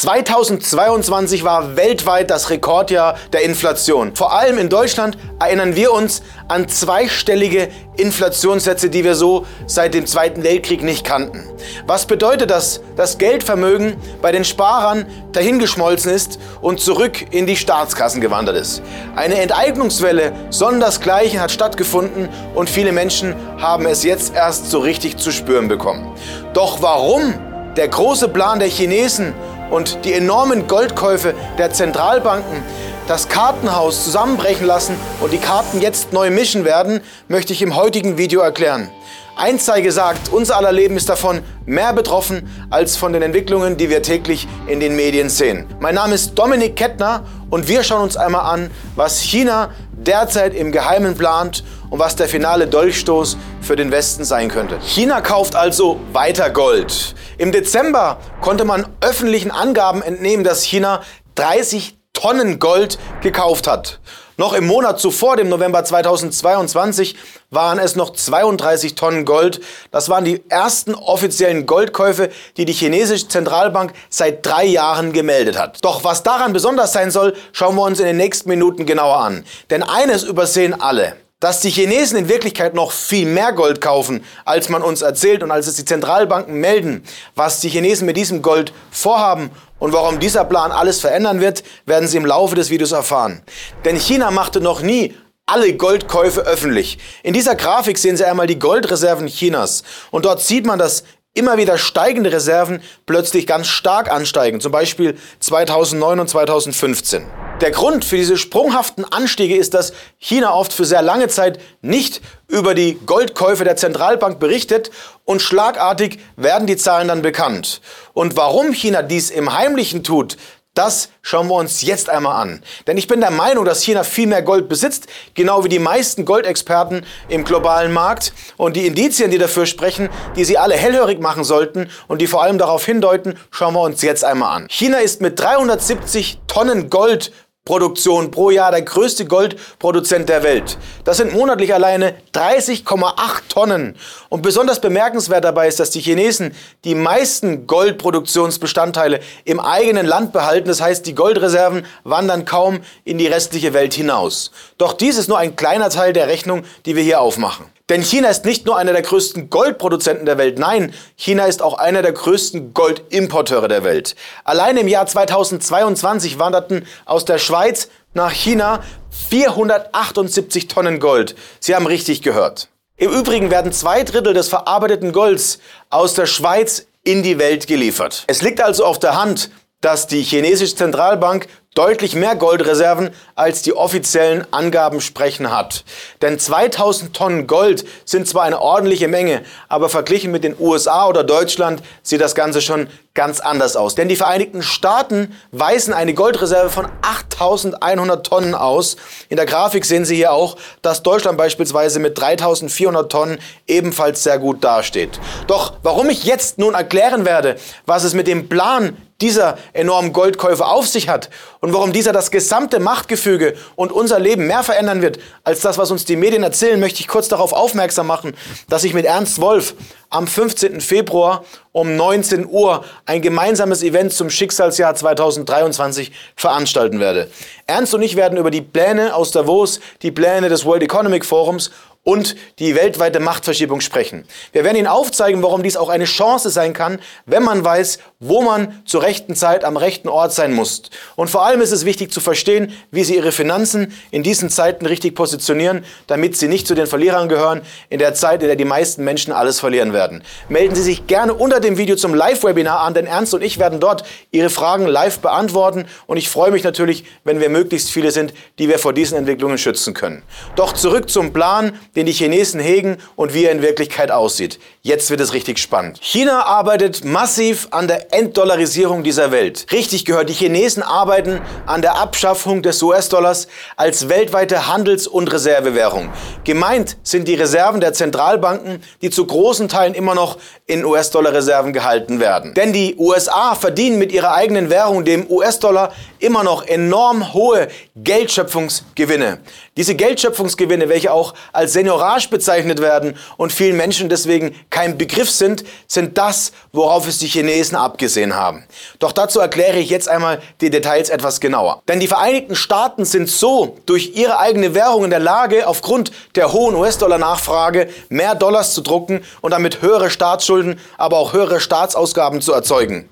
2022 war weltweit das Rekordjahr der Inflation. Vor allem in Deutschland erinnern wir uns an zweistellige Inflationssätze, die wir so seit dem Zweiten Weltkrieg nicht kannten. Was bedeutet das? Das Geldvermögen bei den Sparern dahingeschmolzen ist und zurück in die Staatskassen gewandert ist. Eine Enteignungswelle sondersgleichen hat stattgefunden und viele Menschen haben es jetzt erst so richtig zu spüren bekommen. Doch warum der große Plan der Chinesen und die enormen Goldkäufe der Zentralbanken das Kartenhaus zusammenbrechen lassen und die Karten jetzt neu mischen werden, möchte ich im heutigen Video erklären. Eins sei gesagt, unser aller Leben ist davon mehr betroffen als von den Entwicklungen, die wir täglich in den Medien sehen. Mein Name ist Dominik Kettner und wir schauen uns einmal an, was China derzeit im Geheimen plant und was der finale Dolchstoß für den Westen sein könnte. China kauft also weiter Gold. Im Dezember konnte man öffentlichen Angaben entnehmen, dass China 30 Tonnen Gold gekauft hat. Noch im Monat zuvor, dem November 2022, waren es noch 32 Tonnen Gold. Das waren die ersten offiziellen Goldkäufe, die die chinesische Zentralbank seit drei Jahren gemeldet hat. Doch was daran besonders sein soll, schauen wir uns in den nächsten Minuten genauer an. Denn eines übersehen alle. Dass die Chinesen in Wirklichkeit noch viel mehr Gold kaufen, als man uns erzählt und als es die Zentralbanken melden, was die Chinesen mit diesem Gold vorhaben und warum dieser Plan alles verändern wird, werden Sie im Laufe des Videos erfahren. Denn China machte noch nie alle Goldkäufe öffentlich. In dieser Grafik sehen Sie einmal die Goldreserven Chinas. Und dort sieht man, dass immer wieder steigende Reserven plötzlich ganz stark ansteigen, zum Beispiel 2009 und 2015. Der Grund für diese sprunghaften Anstiege ist, dass China oft für sehr lange Zeit nicht über die Goldkäufe der Zentralbank berichtet und schlagartig werden die Zahlen dann bekannt. Und warum China dies im Heimlichen tut, das schauen wir uns jetzt einmal an. Denn ich bin der Meinung, dass China viel mehr Gold besitzt, genau wie die meisten Goldexperten im globalen Markt. Und die Indizien, die dafür sprechen, die sie alle hellhörig machen sollten und die vor allem darauf hindeuten, schauen wir uns jetzt einmal an. China ist mit 370 Tonnen Gold Produktion pro Jahr der größte Goldproduzent der Welt. Das sind monatlich alleine 30,8 Tonnen. Und besonders bemerkenswert dabei ist, dass die Chinesen die meisten Goldproduktionsbestandteile im eigenen Land behalten. Das heißt, die Goldreserven wandern kaum in die restliche Welt hinaus. Doch dies ist nur ein kleiner Teil der Rechnung, die wir hier aufmachen. Denn China ist nicht nur einer der größten Goldproduzenten der Welt, nein, China ist auch einer der größten Goldimporteure der Welt. Allein im Jahr 2022 wanderten aus der Schweiz nach China 478 Tonnen Gold. Sie haben richtig gehört. Im Übrigen werden zwei Drittel des verarbeiteten Golds aus der Schweiz in die Welt geliefert. Es liegt also auf der Hand, dass die chinesische Zentralbank deutlich mehr Goldreserven als die offiziellen Angaben sprechen hat. Denn 2000 Tonnen Gold sind zwar eine ordentliche Menge, aber verglichen mit den USA oder Deutschland sieht das Ganze schon ganz anders aus. Denn die Vereinigten Staaten weisen eine Goldreserve von 8100 Tonnen aus. In der Grafik sehen Sie hier auch, dass Deutschland beispielsweise mit 3400 Tonnen ebenfalls sehr gut dasteht. Doch warum ich jetzt nun erklären werde, was es mit dem Plan dieser enormen Goldkäufe auf sich hat und warum dieser das gesamte Machtgefüge und unser Leben mehr verändern wird als das, was uns die Medien erzählen, möchte ich kurz darauf aufmerksam machen, dass ich mit Ernst Wolf am 15. Februar um 19 Uhr ein gemeinsames Event zum Schicksalsjahr 2023 veranstalten werde. Ernst und ich werden über die Pläne aus Davos, die Pläne des World Economic Forums und die weltweite Machtverschiebung sprechen. Wir werden Ihnen aufzeigen, warum dies auch eine Chance sein kann, wenn man weiß, wo man zur rechten Zeit am rechten Ort sein muss. Und vor allem ist es wichtig zu verstehen, wie Sie Ihre Finanzen in diesen Zeiten richtig positionieren, damit Sie nicht zu den Verlierern gehören in der Zeit, in der die meisten Menschen alles verlieren werden. Melden Sie sich gerne unter dem Video zum Live-Webinar an, denn Ernst und ich werden dort Ihre Fragen live beantworten und ich freue mich natürlich, wenn wir möglichst viele sind, die wir vor diesen Entwicklungen schützen können. Doch zurück zum Plan, den die Chinesen hegen und wie er in Wirklichkeit aussieht. Jetzt wird es richtig spannend. China arbeitet massiv an der Entdollarisierung dieser Welt. Richtig gehört, die Chinesen arbeiten an der Abschaffung des US-Dollars als weltweite Handels- und Reservewährung. Gemeint sind die Reserven der Zentralbanken, die zu großen Teilen immer noch in US-Dollar-Reserven gehalten werden. Denn die USA verdienen mit ihrer eigenen Währung, dem US-Dollar, immer noch enorm hohe Geldschöpfungsgewinne. Diese Geldschöpfungsgewinne, welche auch als Seniorage bezeichnet werden und vielen Menschen deswegen kein Begriff sind, sind das, worauf es die Chinesen abgibt abgesehen haben. Doch dazu erkläre ich jetzt einmal die Details etwas genauer. Denn die Vereinigten Staaten sind so durch ihre eigene Währung in der Lage, aufgrund der hohen US-Dollar-Nachfrage mehr Dollars zu drucken und damit höhere Staatsschulden, aber auch höhere Staatsausgaben zu erzeugen.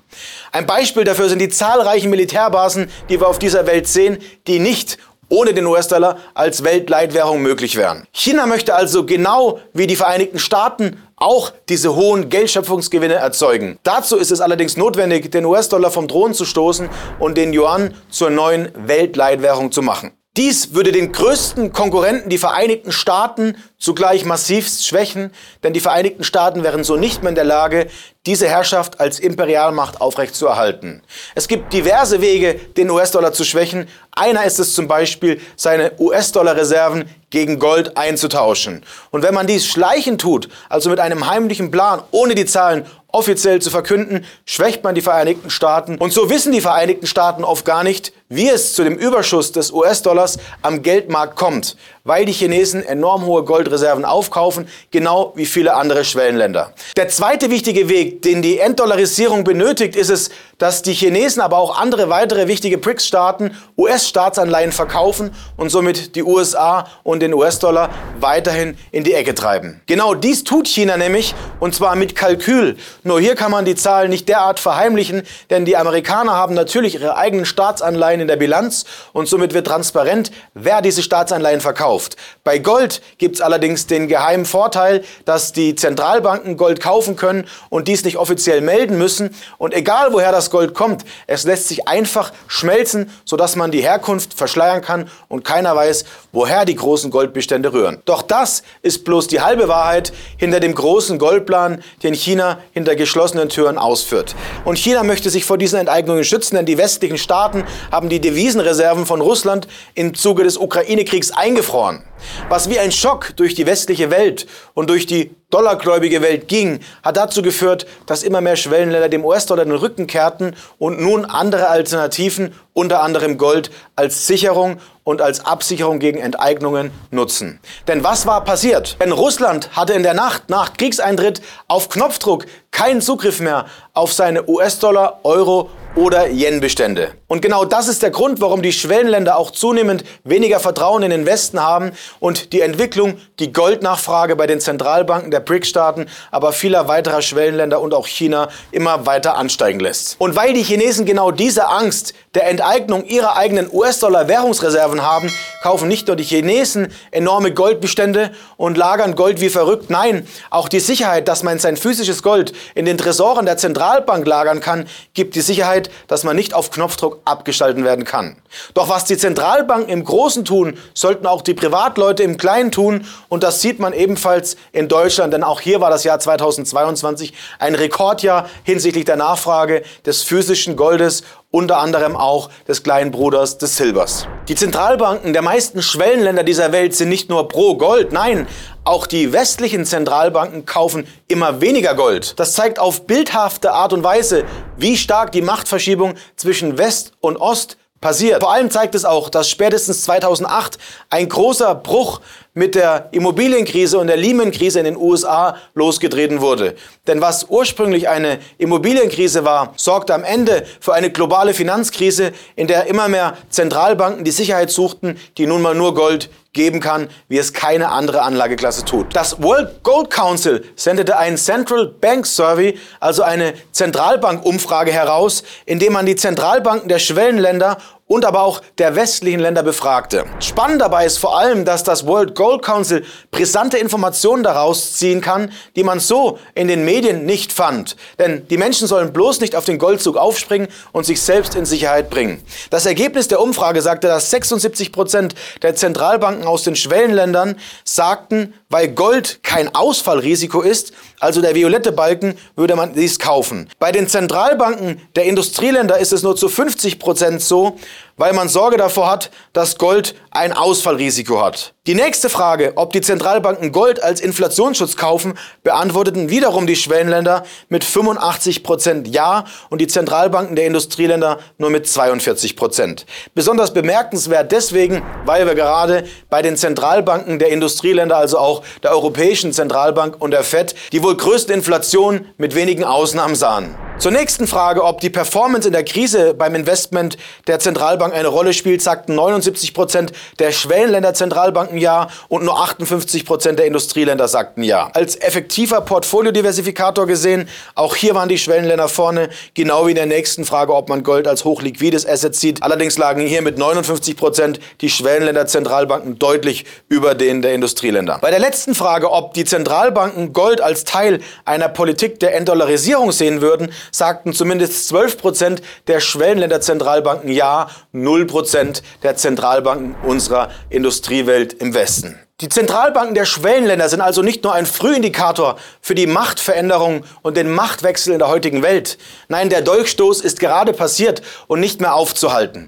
Ein Beispiel dafür sind die zahlreichen Militärbasen, die wir auf dieser Welt sehen, die nicht ohne den US-Dollar als Weltleitwährung möglich wären. China möchte also genau wie die Vereinigten Staaten auch diese hohen Geldschöpfungsgewinne erzeugen. Dazu ist es allerdings notwendig, den US-Dollar vom Thron zu stoßen und den Yuan zur neuen Weltleitwährung zu machen. Dies würde den größten Konkurrenten, die Vereinigten Staaten, zugleich massivst schwächen, denn die Vereinigten Staaten wären so nicht mehr in der Lage, diese Herrschaft als Imperialmacht aufrechtzuerhalten. Es gibt diverse Wege, den US-Dollar zu schwächen. Einer ist es zum Beispiel, seine US-Dollar-Reserven gegen Gold einzutauschen. Und wenn man dies schleichend tut, also mit einem heimlichen Plan, ohne die Zahlen offiziell zu verkünden, schwächt man die Vereinigten Staaten. Und so wissen die Vereinigten Staaten oft gar nicht, wie es zu dem Überschuss des US-Dollars am Geldmarkt kommt, weil die Chinesen enorm hohe Goldreserven aufkaufen, genau wie viele andere Schwellenländer. Der zweite wichtige Weg, den die Entdollarisierung benötigt, ist es, dass die Chinesen, aber auch andere weitere wichtige BRICS-Staaten US-Staatsanleihen verkaufen und somit die USA und den US-Dollar weiterhin in die Ecke treiben. Genau dies tut China nämlich, und zwar mit Kalkül. Nur hier kann man die Zahlen nicht derart verheimlichen, denn die Amerikaner haben natürlich ihre eigenen Staatsanleihen in der Bilanz und somit wird transparent, wer diese Staatsanleihen verkauft. Bei Gold gibt es allerdings den geheimen Vorteil, dass die Zentralbanken Gold kaufen können und dies nicht offiziell melden müssen. Und egal woher das Gold kommt, es lässt sich einfach schmelzen, sodass man die Herkunft verschleiern kann und keiner weiß, woher die großen Goldbestände rühren. Doch das ist bloß die halbe Wahrheit hinter dem großen Goldplan, den China hinter geschlossenen Türen ausführt. Und China möchte sich vor diesen Enteignungen schützen, denn die westlichen Staaten haben die Devisenreserven von Russland im Zuge des Ukraine-Kriegs eingefroren. Was wie ein Schock durch die westliche Welt und durch die dollargläubige Welt ging, hat dazu geführt, dass immer mehr Schwellenländer dem US-Dollar den Rücken kehrten und nun andere Alternativen, unter anderem Gold, als Sicherung und als Absicherung gegen Enteignungen nutzen. Denn was war passiert? Denn Russland hatte in der Nacht nach Kriegseintritt auf Knopfdruck keinen Zugriff mehr auf seine US-Dollar, Euro oder Yen-Bestände. Und genau das ist der Grund, warum die Schwellenländer auch zunehmend weniger Vertrauen in den Westen haben und die Entwicklung, die Goldnachfrage bei den Zentralbanken der BRIC-Staaten, aber vieler weiterer Schwellenländer und auch China immer weiter ansteigen lässt. Und weil die Chinesen genau diese Angst der Enteignung ihrer eigenen US-Dollar-Währungsreserven haben, kaufen nicht nur die Chinesen enorme Goldbestände und lagern Gold wie verrückt. Nein, auch die Sicherheit, dass man sein physisches Gold in den Tresoren der Zentralbank lagern kann, gibt die Sicherheit, dass man nicht auf Knopfdruck abgeschalten werden kann. Doch was die Zentralbanken im Großen tun, sollten auch die Privatleute im Kleinen tun. Und das sieht man ebenfalls in Deutschland, denn auch hier war das Jahr 2022 ein Rekordjahr hinsichtlich der Nachfrage des physischen Goldes unter anderem auch des kleinen Bruders des Silbers. Die Zentralbanken der meisten Schwellenländer dieser Welt sind nicht nur pro Gold, nein, auch die westlichen Zentralbanken kaufen immer weniger Gold. Das zeigt auf bildhafte Art und Weise, wie stark die Machtverschiebung zwischen West und Ost passiert. Vor allem zeigt es auch, dass spätestens 2008 ein großer Bruch mit der Immobilienkrise und der Lehman-Krise in den USA losgetreten wurde. Denn was ursprünglich eine Immobilienkrise war, sorgte am Ende für eine globale Finanzkrise, in der immer mehr Zentralbanken die Sicherheit suchten, die nun mal nur Gold geben kann, wie es keine andere Anlageklasse tut. Das World Gold Council sendete einen Central Bank Survey, also eine Zentralbankumfrage heraus, in man die Zentralbanken der Schwellenländer und aber auch der westlichen Länder befragte. Spannend dabei ist vor allem, dass das World Gold Council brisante Informationen daraus ziehen kann, die man so in den Medien nicht fand. Denn die Menschen sollen bloß nicht auf den Goldzug aufspringen und sich selbst in Sicherheit bringen. Das Ergebnis der Umfrage sagte, dass 76 Prozent der Zentralbanken aus den Schwellenländern sagten, weil Gold kein Ausfallrisiko ist, also der violette Balken, würde man dies kaufen. Bei den Zentralbanken der Industrieländer ist es nur zu 50 Prozent so, weil man Sorge davor hat, dass Gold ein Ausfallrisiko hat. Die nächste Frage, ob die Zentralbanken Gold als Inflationsschutz kaufen, beantworteten wiederum die Schwellenländer mit 85 Prozent Ja und die Zentralbanken der Industrieländer nur mit 42 Prozent. Besonders bemerkenswert deswegen, weil wir gerade bei den Zentralbanken der Industrieländer, also auch der Europäischen Zentralbank und der FED, die wohl größte Inflation mit wenigen Ausnahmen sahen. Zur nächsten Frage, ob die Performance in der Krise beim Investment der Zentralbank eine Rolle spielt, sagten 79 Prozent der Schwellenländer Zentralbanken ja und nur 58 Prozent der Industrieländer sagten ja. Als effektiver Portfoliodiversifikator gesehen, auch hier waren die Schwellenländer vorne, genau wie in der nächsten Frage, ob man Gold als hochliquides Asset sieht. Allerdings lagen hier mit 59 Prozent die Schwellenländer Zentralbanken deutlich über denen der Industrieländer. Bei der letzten Frage, ob die Zentralbanken Gold als Teil einer Politik der Entdollarisierung sehen würden, sagten zumindest 12 Prozent der Schwellenländer-Zentralbanken ja, 0 Prozent der Zentralbanken unserer Industriewelt im Westen. Die Zentralbanken der Schwellenländer sind also nicht nur ein Frühindikator für die Machtveränderung und den Machtwechsel in der heutigen Welt. Nein, der Dolchstoß ist gerade passiert und nicht mehr aufzuhalten.